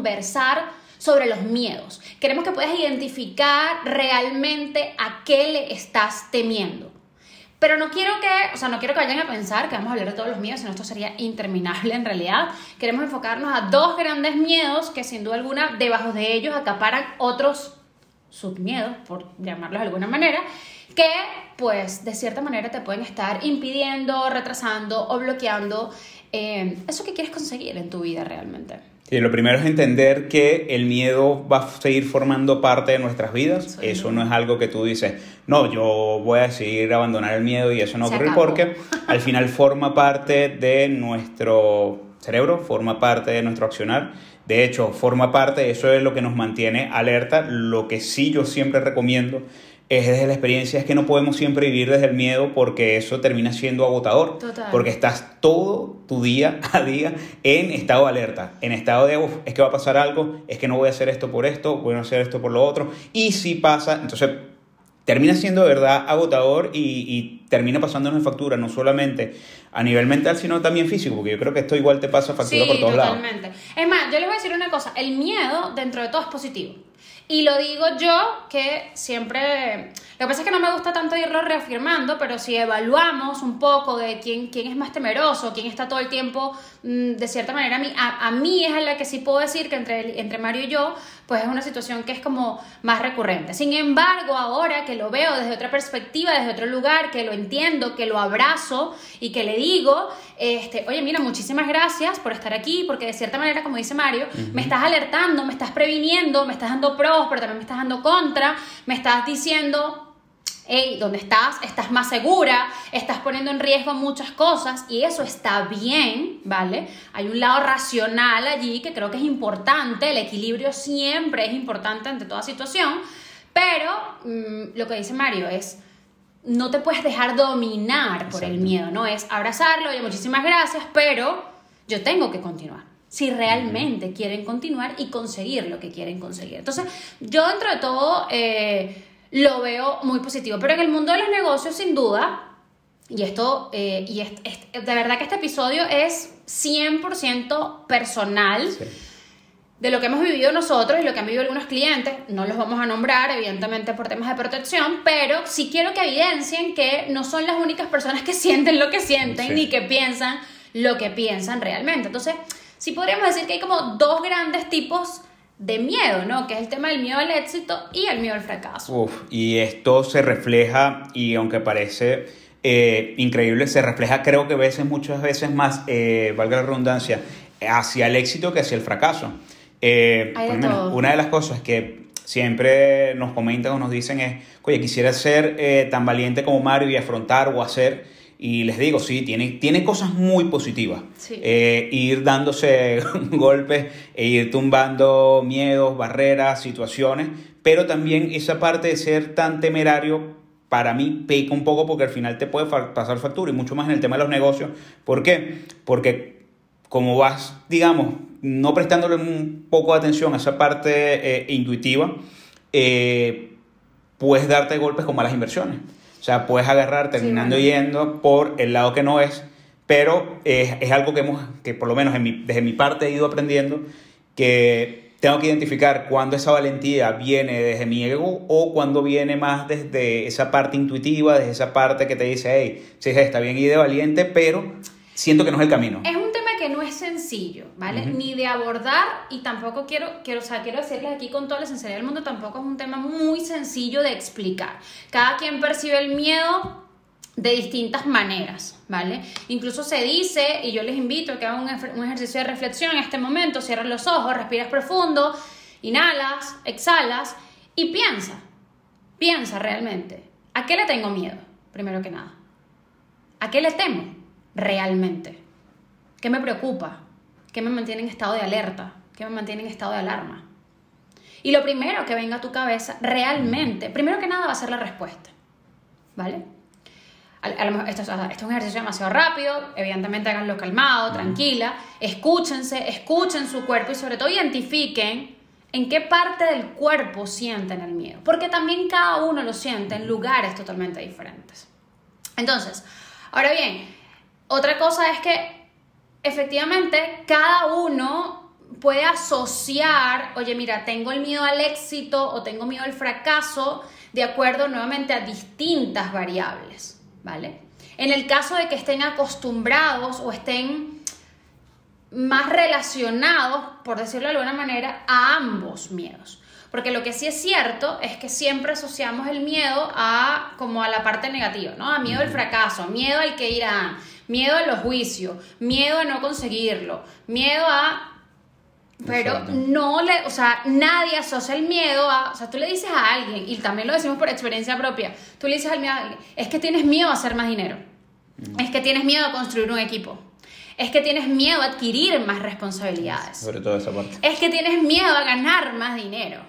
conversar sobre los miedos. Queremos que puedas identificar realmente a qué le estás temiendo. Pero no quiero que, o sea, no quiero que vayan a pensar que vamos a hablar de todos los miedos, sino esto sería interminable en realidad. Queremos enfocarnos a dos grandes miedos que sin duda alguna debajo de ellos acaparan otros submiedos, por llamarlos de alguna manera, que pues de cierta manera te pueden estar impidiendo, retrasando o bloqueando eh, eso que quieres conseguir en tu vida realmente. Sí, lo primero es entender que el miedo va a seguir formando parte de nuestras vidas. eso no es algo que tú dices, no, yo voy a decidir abandonar el miedo y eso no ocurre porque al final forma parte de nuestro cerebro, forma parte de nuestro accionar. De hecho, forma parte, eso es lo que nos mantiene alerta. Lo que sí yo siempre recomiendo es desde la experiencia, es que no podemos siempre vivir desde el miedo porque eso termina siendo agotador. Porque estás todo tu día a día en estado de alerta, en estado de, es que va a pasar algo, es que no voy a hacer esto por esto, voy a hacer esto por lo otro. Y si pasa, entonces termina siendo de verdad agotador y, y termina pasando una factura, no solamente a nivel mental, sino también físico, porque yo creo que esto igual te pasa factura por todos totalmente. lados. Es más, yo les voy a decir una cosa, el miedo dentro de todo es positivo. Y lo digo yo que siempre, lo que pasa es que no me gusta tanto irlo reafirmando, pero si evaluamos un poco de quién, quién es más temeroso, quién está todo el tiempo, mm, de cierta manera, a mí, a, mí es a la que sí puedo decir que entre, entre Mario y yo, pues es una situación que es como más recurrente. Sin embargo, ahora que lo veo desde otra perspectiva, desde otro lugar, que lo entiendo, que lo abrazo y que le digo, este, oye, mira, muchísimas gracias por estar aquí, porque de cierta manera, como dice Mario, me estás alertando, me estás previniendo, me estás dando pero también me estás dando contra, me estás diciendo hey, ¿dónde estás? Estás más segura, estás poniendo en riesgo muchas cosas y eso está bien, ¿vale? Hay un lado racional allí que creo que es importante, el equilibrio siempre es importante ante toda situación, pero mm, lo que dice Mario es, no te puedes dejar dominar por el miedo, ¿no? Es abrazarlo, oye, muchísimas gracias, pero yo tengo que continuar. Si realmente quieren continuar y conseguir lo que quieren conseguir. Entonces, yo dentro de todo eh, lo veo muy positivo. Pero en el mundo de los negocios, sin duda, y esto, eh, y de verdad que este episodio es 100% personal de lo que hemos vivido nosotros y lo que han vivido algunos clientes, no los vamos a nombrar, evidentemente por temas de protección, pero sí quiero que evidencien que no son las únicas personas que sienten lo que sienten ni que piensan lo que piensan realmente. Entonces, sí podríamos decir que hay como dos grandes tipos de miedo, ¿no? Que es el tema del miedo al éxito y el miedo al fracaso. Uf, y esto se refleja, y aunque parece eh, increíble, se refleja creo que veces, muchas veces más, eh, valga la redundancia, hacia el éxito que hacia el fracaso. Eh, una de las cosas que siempre nos comentan o nos dicen es, oye, quisiera ser eh, tan valiente como Mario y afrontar o hacer. Y les digo, sí, tiene, tiene cosas muy positivas. Eh, ir dándose golpes e ir tumbando miedos, barreras, situaciones, pero también esa parte de ser tan temerario para mí peca un poco porque al final te puede pasar factura y mucho más en el tema de los negocios. ¿Por qué? Porque como vas, digamos, no prestándole un poco de atención a esa parte eh, intuitiva, eh, puedes darte golpes con malas inversiones. O sea, puedes agarrar terminando yendo por el lado que no es, pero es, algo que, hemos, que por lo menos desde mi parte he ido aprendiendo, que tengo que identificar cuándo esa valentía viene desde mi ego o cuando viene más desde esa parte intuitiva, desde esa parte que te dice, hey, sí, está bien y de valiente, pero siento que no es el camino. Es un tema que no es sencillo, ¿vale? Ni de abordar y tampoco quiero, quiero, o sea, quiero decirles aquí con toda la sinceridad del mundo, tampoco es un tema muy sencillo de explicar. Cada quien percibe el miedo de distintas maneras, ¿vale? Incluso se dice, y yo les invito a que hagan un, ejercicio de reflexión en este momento, cierras los ojos, respiras profundo, inhalas, exhalas y piensa, piensa realmente, ¿a qué le tengo miedo? Primero que nada. ¿A qué le temo realmente? ¿Qué me preocupa? ¿Qué me mantiene en estado de alerta? ¿Qué me mantiene en estado de alarma? Y lo primero que venga a tu cabeza realmente, primero que nada va a ser la respuesta. ¿Vale? Esto, esto, es un ejercicio demasiado rápido, evidentemente háganlo calmado, tranquila, escúchense, escuchen su cuerpo y sobre todo identifiquen en qué parte del cuerpo sienten el miedo, porque también cada uno lo siente en lugares totalmente diferentes. Entonces, ahora bien, otra cosa es que efectivamente cada uno puede asociar, oye, mira, tengo el miedo al éxito o tengo miedo al fracaso de acuerdo nuevamente a distintas variables, ¿vale? En el caso de que estén acostumbrados o estén más relacionados, por decirlo de alguna manera, a ambos miedos. Porque lo que sí es cierto es que siempre asociamos el miedo a como a la parte negativa, ¿no? A miedo al fracaso, miedo al que irán, miedo a los juicios, miedo a no conseguirlo, miedo a pero no le, o sea, nadie asocia el miedo a, o sea, tú le dices a alguien, y también lo decimos por experiencia propia, tú le dices al miedo a alguien, es que tienes miedo a hacer más dinero, mm. es que tienes miedo a construir un equipo, es que tienes miedo a adquirir más responsabilidades. Sobre todo esa parte. Es que tienes miedo a ganar más dinero.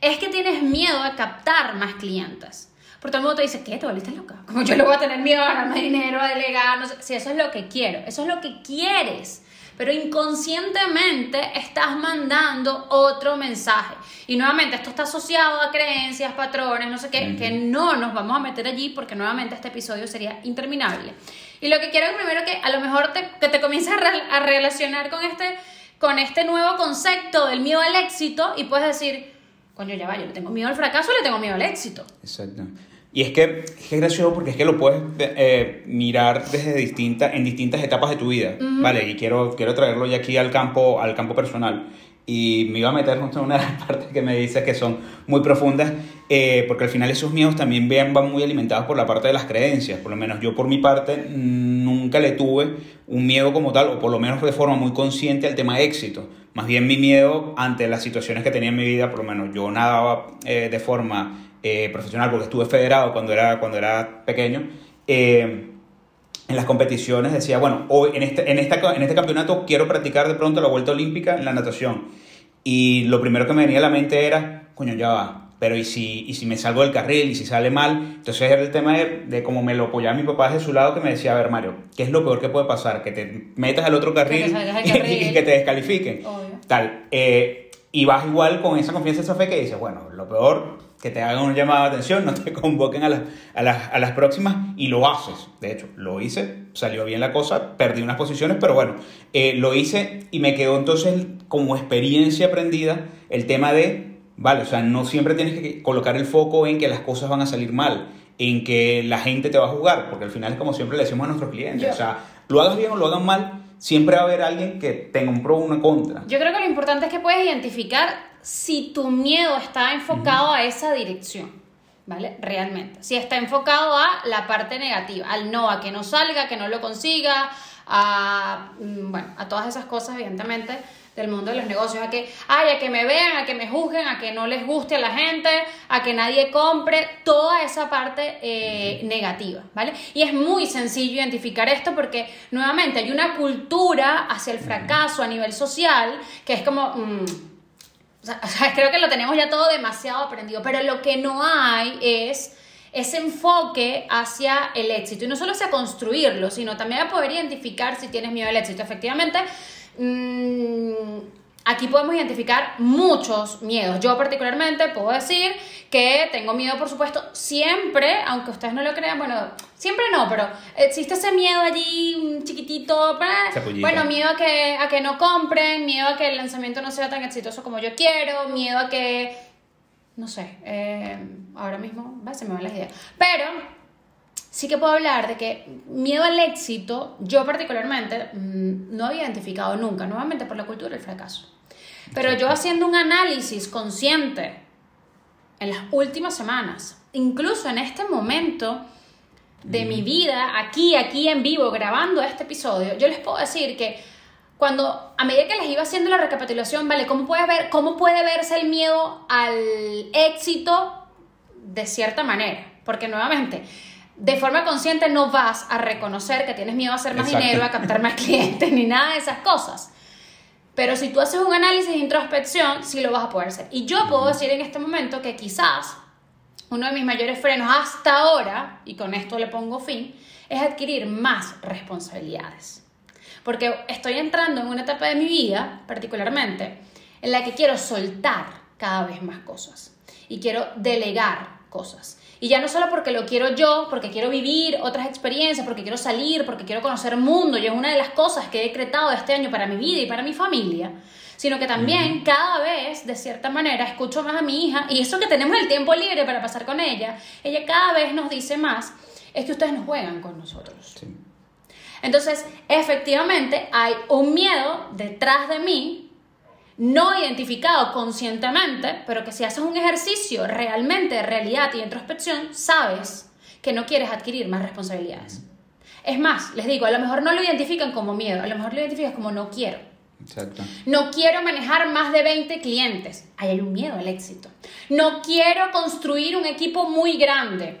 Es que tienes miedo a captar más clientes. Por todo el mundo te dice, ¿qué? ¿Te volviste loca? Como yo le voy a tener miedo a ganar más dinero, a delegar, no sé. Si eso es lo que quiero, eso es lo que quieres pero inconscientemente estás mandando otro mensaje. Y nuevamente, esto está asociado a creencias, patrones, no sé qué, que no nos vamos a meter allí porque nuevamente este episodio sería interminable. Y lo que quiero es primero que a lo mejor te, que te comiences a, relacionar con este, con este nuevo concepto del miedo al éxito y puedes decir, coño, ya va, yo le tengo miedo al fracaso, le tengo miedo al éxito. Exacto. Y es que, es que es gracioso porque es que lo puedes eh, mirar desde distintas, en distintas etapas de tu vida, ¿vale? Y quiero, quiero traerlo ya aquí al campo, al campo personal. Y me iba a meter justo en una de las partes que me dices que son muy profundas, eh, porque al final esos miedos también van muy alimentados por la parte de las creencias. Por lo menos yo por mi parte nunca le tuve un miedo como tal, o por lo menos de forma muy consciente al tema éxito. Más bien mi miedo ante las situaciones que tenía en mi vida, por lo menos yo nadaba eh, de forma eh, profesional, porque estuve federado cuando era, cuando era pequeño, eh, en las competiciones decía, bueno, hoy en este, en, esta, en este campeonato quiero practicar de pronto la vuelta olímpica en la natación. Y lo primero que me venía a la mente era, coño, ya va, pero ¿y si, y si me salgo del carril y si sale mal? Entonces era el tema de, de cómo me lo apoyaba mi papá de su lado que me decía, a ver Mario, ¿qué es lo peor que puede pasar? Que te metas al otro carril, y, que te descalifiquen. Tal. Eh, y vas igual con esa confianza, esa fe que dices, bueno, lo peor que te hagan un llamado de atención, no te convoquen a las, a, las, a las próximas y lo haces. De hecho, lo hice, salió bien la cosa, perdí unas posiciones, pero bueno, eh, lo hice y me quedó entonces como experiencia aprendida el tema de, vale, o sea, no siempre tienes que colocar el foco en que las cosas van a salir mal, en que la gente te va a juzgar, porque al final es como siempre le decimos a nuestros clientes, o sea, lo hagas bien o lo hagan mal, siempre va a haber alguien que tenga un pro o una contra. Yo creo que lo importante es que puedes identificar si tu miedo está enfocado a esa dirección, ¿vale? Realmente. Si está enfocado a la parte negativa, al no, a que no salga, que no lo consiga, a, mm, bueno, a todas esas cosas, evidentemente, del mundo de los negocios, a que, ay, a que me vean, a que me juzguen, a que no les guste a la gente, a que nadie compre, toda esa parte eh, negativa, ¿vale? Y es muy sencillo identificar esto porque, nuevamente, hay una cultura hacia el fracaso a nivel social que es como... Mm, o sea, creo que lo tenemos ya todo demasiado aprendido, pero lo que no hay es ese enfoque hacia el éxito. Y no solo hacia construirlo, sino también a poder identificar si tienes miedo al éxito. Efectivamente, mmm, Aquí podemos identificar muchos miedos. Yo particularmente puedo decir que tengo miedo, por supuesto, siempre, aunque ustedes no lo crean, bueno, siempre no, pero existe ese miedo allí chiquitito, bueno, miedo a que, a que no compren, miedo a que el lanzamiento no sea tan exitoso como yo quiero, miedo a que, no sé, eh, ahora mismo se me van las ideas, pero sí que puedo hablar de que miedo al éxito, yo particularmente mm, no había identificado nunca, nuevamente por la cultura del fracaso. Pero yo haciendo un análisis consciente en las últimas semanas, incluso en este momento de mi vida, aquí, aquí en vivo, grabando este episodio, yo les puedo decir que cuando a medida que les iba haciendo la recapitulación, ¿vale? ¿Cómo puede, ver, cómo puede verse el miedo al éxito de cierta manera? Porque nuevamente, de forma consciente no vas a reconocer que tienes miedo a hacer más dinero, a captar más clientes, ni nada de esas cosas. Pero si tú haces un análisis de introspección, sí lo vas a poder hacer. Y yo puedo decir en este momento que quizás uno de mis mayores frenos hasta ahora, y con esto le pongo fin, es adquirir más responsabilidades. Porque estoy entrando en una etapa de mi vida, particularmente, en la que quiero soltar cada vez más cosas y quiero delegar cosas. Y ya no solo porque lo quiero yo, porque quiero vivir otras experiencias, porque quiero salir, porque quiero conocer el mundo, y es una de las cosas que he decretado este año para mi vida y para mi familia, sino que también cada vez, de cierta manera, escucho más a mi hija, y eso que tenemos el tiempo libre para pasar con ella, ella cada vez nos dice más, es que ustedes no juegan con nosotros. Entonces, efectivamente, hay un miedo detrás de mí, no identificado conscientemente, pero que si haces un ejercicio realmente de realidad y introspección, sabes que no quieres adquirir más responsabilidades. Es más, les digo, a lo mejor no lo identifican como miedo, a lo mejor lo identifican como no quiero. Exacto. No quiero manejar más de 20 clientes. Ahí hay un miedo al éxito. No quiero construir un equipo muy grande.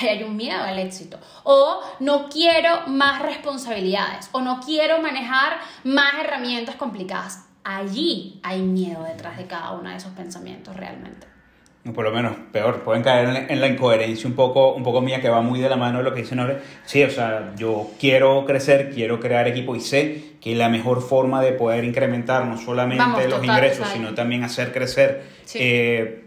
Ahí hay un miedo al éxito. O no quiero más responsabilidades. O no quiero manejar más herramientas complicadas. Allí hay miedo detrás de cada uno de esos pensamientos realmente por lo menos peor, pueden caer en la, incoherencia un poco, un poco mía que va muy de la mano de lo que dice Nore. Sí, o sea, yo quiero crecer, quiero crear equipo y sé que la mejor forma de poder incrementar no solamente los ingresos, sino también hacer crecer sí. eh,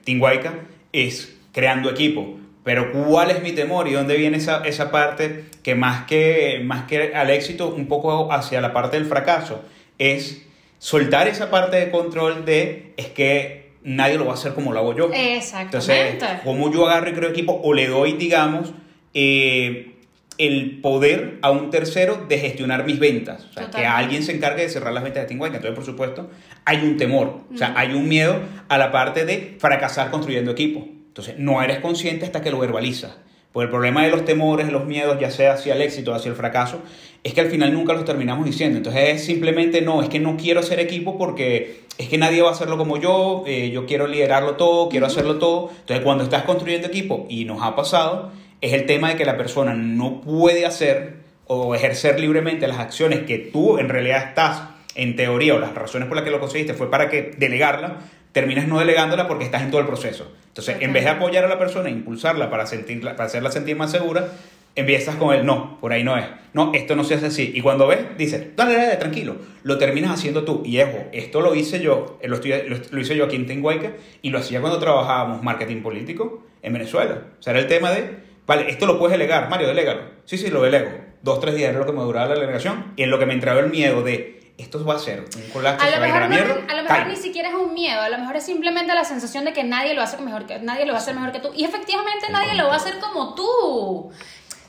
es creando equipo. Pero ¿cuál es mi temor y dónde viene esa, esa parte que más, que más que al éxito, un poco hacia la parte del fracaso, es soltar esa parte de control de es que nadie lo va a hacer como lo hago yo. Exactamente. Entonces, como yo agarro y creo equipo o le doy, digamos, eh, el poder a un tercero de gestionar mis ventas. O sea, que alguien se encargue de cerrar las ventas de Teamwork. Entonces, por supuesto, hay un temor. O sea, hay un miedo a la parte de fracasar construyendo equipo. Entonces, no eres consciente hasta que lo verbalizas. Porque el problema de los temores, de los miedos, ya sea hacia el éxito o hacia el fracaso, es que al final nunca los terminamos diciendo. Entonces es simplemente no, es que no quiero hacer equipo porque es que nadie va a hacerlo como yo, eh, yo quiero liderarlo todo, quiero hacerlo todo. Entonces cuando estás construyendo equipo y nos ha pasado, es el tema de que la persona no puede hacer o ejercer libremente las acciones que tú en realidad estás en teoría o las razones por las que lo conseguiste fue para que delegarla, terminas no delegándola porque estás en todo el proceso. Entonces, en vez de apoyar a la persona e impulsarla para, sentirla, para hacerla sentir más segura, empiezas con el no, por ahí no es. No, esto no se hace así. Y cuando ves, dices, dale, dale, tranquilo. Lo terminas haciendo tú. Y ejo, esto lo hice yo, lo, lo, hice yo aquí en Tenguayca y lo hacía cuando trabajábamos marketing político en Venezuela. O sea, era el tema de, vale, esto lo puedes delegar, Mario, delégalo. Sí, sí, lo delego. Dos, tres días era lo que me duraba la delegación y en lo que me entraba el miedo de, esto va a ser un colapso, a lo mejor, a, mierda, a lo mejor ni siquiera es un miedo, a lo mejor es simplemente la sensación de que nadie lo hace mejor que nadie lo va a hacer mejor que tú y efectivamente nadie lo va a hacer como tú.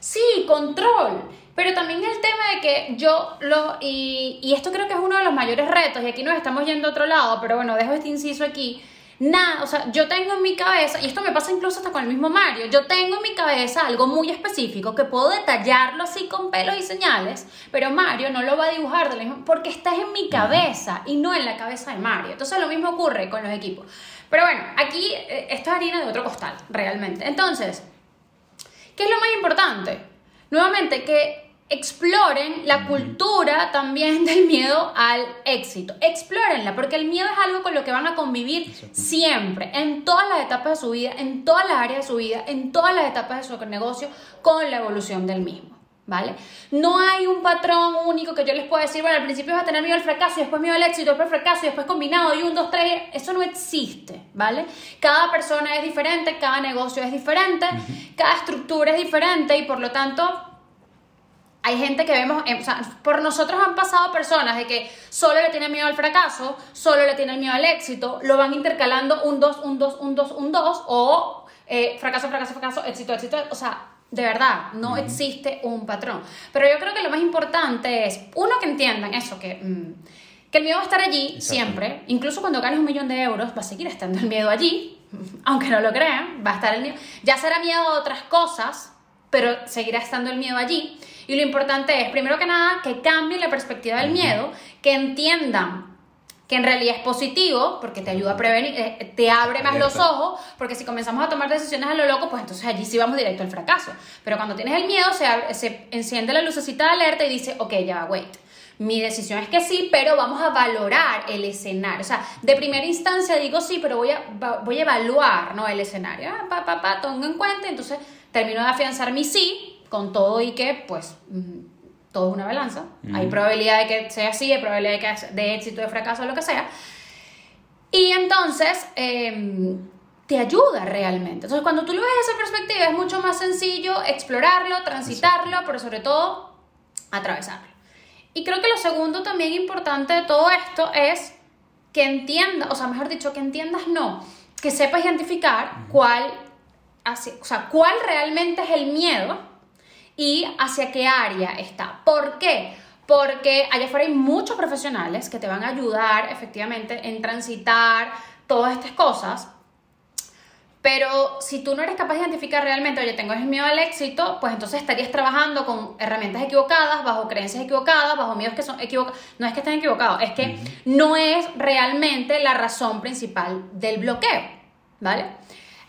Sí, control. Pero también el tema de que yo lo. Y, y esto creo que es uno de los mayores retos, y aquí nos estamos yendo a otro lado, pero bueno, dejo este inciso aquí. Nada, o sea, yo tengo en mi cabeza, y esto me pasa incluso hasta con el mismo Mario, yo tengo en mi cabeza algo muy específico que puedo detallarlo así con pelos y señales, pero Mario no lo va a dibujar de la misma, porque está en mi cabeza y no en la cabeza de Mario. Entonces lo mismo ocurre con los equipos. Pero bueno, aquí eh, esto es harina de otro costal, realmente. Entonces, ¿Qué es lo más importante? Nuevamente, que exploren la cultura también del miedo al éxito. Explórenla, porque el miedo es algo con lo que van a convivir siempre, en todas las etapas de su vida, en todas las áreas de su vida, en todas las etapas de su negocio, con la evolución del mismo. ¿Vale? No hay un patrón único que yo les pueda decir, bueno, al principio vas a tener miedo al fracaso y después miedo al éxito, después fracaso y después combinado y un, dos, tres, eso no existe, ¿vale? Cada persona es diferente, cada negocio es diferente, cada estructura es diferente y por lo tanto hay gente que vemos, o sea, por nosotros han pasado personas de que solo le tienen miedo al fracaso, solo le tienen miedo al éxito, lo van intercalando un dos, un dos, un dos, un dos, o eh, fracaso, fracaso, fracaso, éxito, éxito, o sea, de verdad, no existe un patrón. Pero yo creo que lo más importante es, uno, que entiendan eso, que, mm, que el miedo va a estar allí siempre. Incluso cuando ganes un millón de euros, va a seguir estando el miedo allí, aunque no lo crean, va a estar el miedo. Ya será miedo a otras cosas, pero seguirá estando el miedo allí. Y lo importante es, primero que nada, que cambien la perspectiva del miedo, que entiendan que en realidad es positivo porque te ayuda a prevenir, eh, te abre más los ojos, porque si comenzamos a tomar decisiones a lo loco, pues entonces allí sí vamos directo al fracaso. Pero cuando tienes el miedo, se, se enciende la lucecita de alerta y dice, ok, ya, wait. Mi decisión es que sí, pero vamos a valorar el escenario. O sea, de primera instancia digo sí, pero voy a, voy a evaluar ¿no? el escenario. Ah, pa, pa, pa, tengo en cuenta, entonces termino de afianzar mi sí con todo y que, pues, mm, todo es una balanza. Hay probabilidad de que sea así, hay probabilidad de, que, de éxito, de fracaso, lo que sea. Y entonces em, te ayuda realmente. Entonces, cuando tú lo ves desde esa perspectiva, es mucho más sencillo explorarlo, transitarlo, pero sobre todo atravesarlo. Y creo que lo segundo también importante de todo esto es que entiendas, o sea, mejor dicho, que entiendas no, que sepas identificar cuál, o sea, cuál realmente es el miedo y hacia qué área está. ¿Por qué? Porque allá afuera hay muchos profesionales que te van a ayudar efectivamente en transitar todas estas cosas pero si tú no eres capaz de identificar realmente, oye, tengo miedo al éxito, pues entonces estarías trabajando con herramientas equivocadas, bajo creencias equivocadas, bajo miedos que son equivocados. No es que estén equivocados, es que no es realmente la razón principal del bloqueo, ¿vale?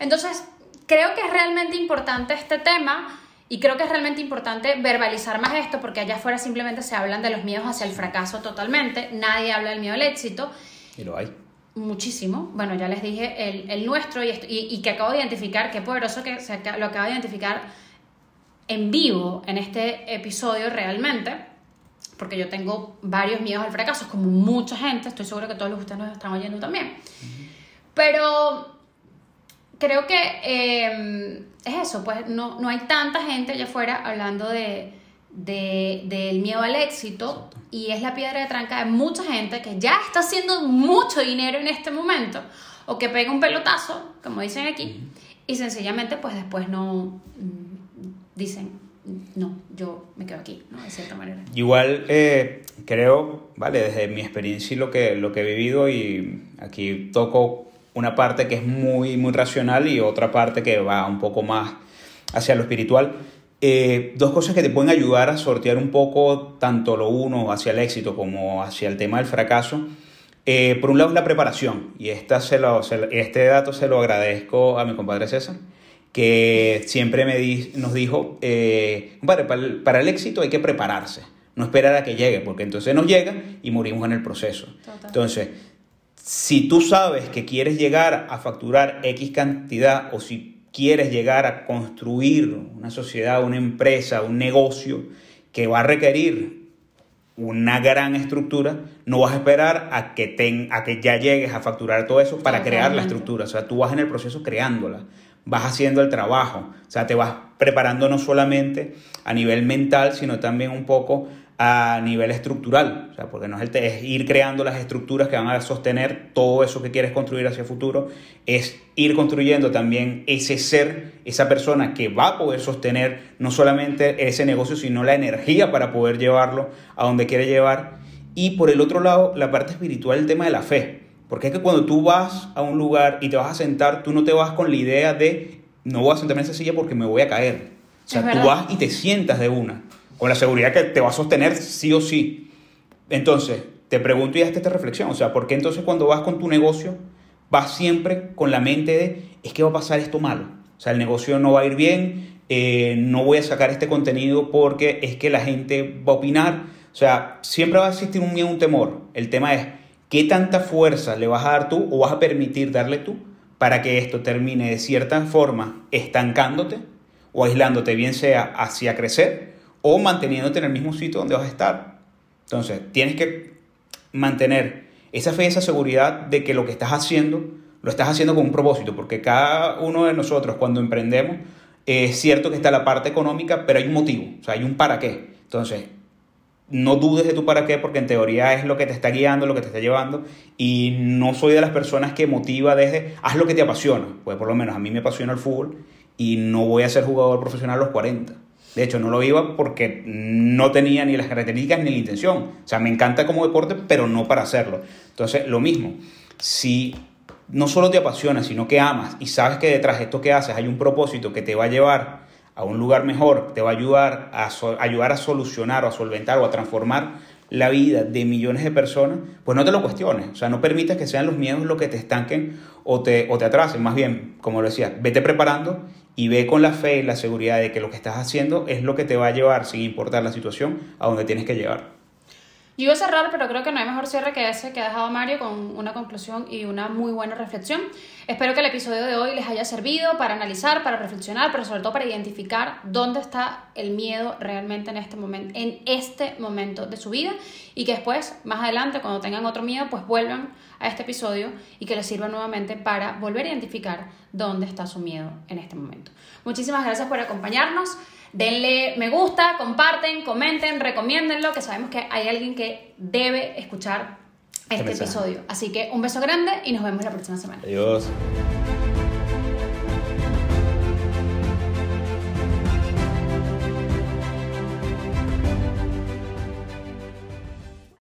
Entonces, creo que es realmente importante este tema y creo que es realmente importante verbalizar más esto porque allá afuera simplemente se hablan de los miedos hacia el fracaso totalmente, nadie habla del miedo al éxito. Y lo hay muchísimo. Bueno, ya les dije el, el nuestro y, y, que acabo de identificar, qué poderoso que se, lo acabo de identificar en vivo en este episodio realmente, porque yo tengo varios miedos al fracaso, como mucha gente, estoy seguro que todos ustedes nos están oyendo también. Pero creo que eh, es eso, pues no, no hay tanta gente allá afuera hablando de de, del miedo al éxito y es la piedra de tranca de mucha gente que ya está haciendo mucho dinero en este momento o que pega un pelotazo, como dicen aquí, y sencillamente pues después no mm, dicen, no, yo me quedo aquí, ¿no? De cierta manera. Igual eh, creo, vale, desde mi experiencia y lo que, lo que he vivido y aquí toco una parte que es muy, muy racional y otra parte que va un poco más hacia lo espiritual eh, dos cosas que te pueden ayudar a sortear un poco tanto lo uno hacia el éxito como hacia el tema del fracaso. Eh, por un lado, la preparación, y esta se lo, este dato se lo agradezco a mi compadre César, que siempre me nos dijo, eh, para, para, el, éxito hay que prepararse, no esperar a que llegue, porque entonces nos llega y morimos en el proceso. Entonces, si tú sabes que quieres llegar a facturar X cantidad o si quieres llegar a construir una sociedad, una empresa, un negocio que va a requerir una gran estructura, no vas a esperar a que, ten, a que ya llegues a facturar todo eso para crear la estructura. O sea, tú vas en el proceso creándola, vas haciendo el trabajo, o sea, te vas preparando no solamente a nivel mental, sino también un poco a nivel estructural, o sea, porque no es, el, es ir creando las estructuras que van a sostener todo eso que quieres construir hacia el futuro, es ir construyendo también ese ser, esa persona que va a poder sostener no solamente ese negocio, sino la energía para poder llevarlo a donde quiere llevar. Y por el otro lado, la parte espiritual, el tema de la fe. Porque es que cuando tú vas a un lugar y te vas a sentar, tú no te vas con la idea de, no voy a sentarme en esa silla porque me voy a caer. O sea, tú vas y te sientas de una con la seguridad que te va a sostener sí o sí. Entonces, te pregunto y hazte esta reflexión, o sea, ¿por qué entonces cuando vas con tu negocio vas siempre con la mente de, es que va a pasar esto malo? O sea, el negocio no va a ir bien, eh, no voy a sacar este contenido porque es que la gente va a opinar. O sea, siempre va a existir un miedo, un temor. El tema es, ¿qué tanta fuerza le vas a dar tú o vas a permitir darle tú para que esto termine de cierta forma estancándote o aislándote, bien sea hacia crecer o manteniéndote en el mismo sitio donde vas a estar. Entonces, tienes que mantener esa fe, esa seguridad de que lo que estás haciendo, lo estás haciendo con un propósito, porque cada uno de nosotros cuando emprendemos, es cierto que está la parte económica, pero hay un motivo, o sea, hay un para qué. Entonces, no dudes de tu para qué, porque en teoría es lo que te está guiando, lo que te está llevando, y no soy de las personas que motiva desde, haz lo que te apasiona, pues por lo menos a mí me apasiona el fútbol, y no voy a ser jugador profesional a los 40. De hecho, no lo iba porque no tenía ni las características ni la intención. O sea, me encanta como deporte, pero no para hacerlo. Entonces, lo mismo. Si no solo te apasiona, sino que amas y sabes que detrás de esto que haces hay un propósito que te va a llevar a un lugar mejor, te va a ayudar a, ayudar a solucionar o a solventar o a transformar la vida de millones de personas, pues no te lo cuestiones. O sea, no permitas que sean los miedos los que te estanquen o te, o te atrasen. Más bien, como lo decía, vete preparando y ve con la fe y la seguridad de que lo que estás haciendo es lo que te va a llevar, sin importar la situación, a donde tienes que llegar. Yo iba a cerrar, pero creo que no hay mejor cierre que ese que ha dejado Mario con una conclusión y una muy buena reflexión. Espero que el episodio de hoy les haya servido para analizar, para reflexionar, pero sobre todo para identificar dónde está el miedo realmente en este momento, en este momento de su vida y que después, más adelante, cuando tengan otro miedo, pues vuelvan a este episodio y que les sirva nuevamente para volver a identificar dónde está su miedo en este momento. Muchísimas gracias por acompañarnos. Denle me gusta, comparten, comenten, recomiéndenlo, que sabemos que hay alguien que debe escuchar este mensaje. episodio. Así que un beso grande y nos vemos la próxima semana. Adiós.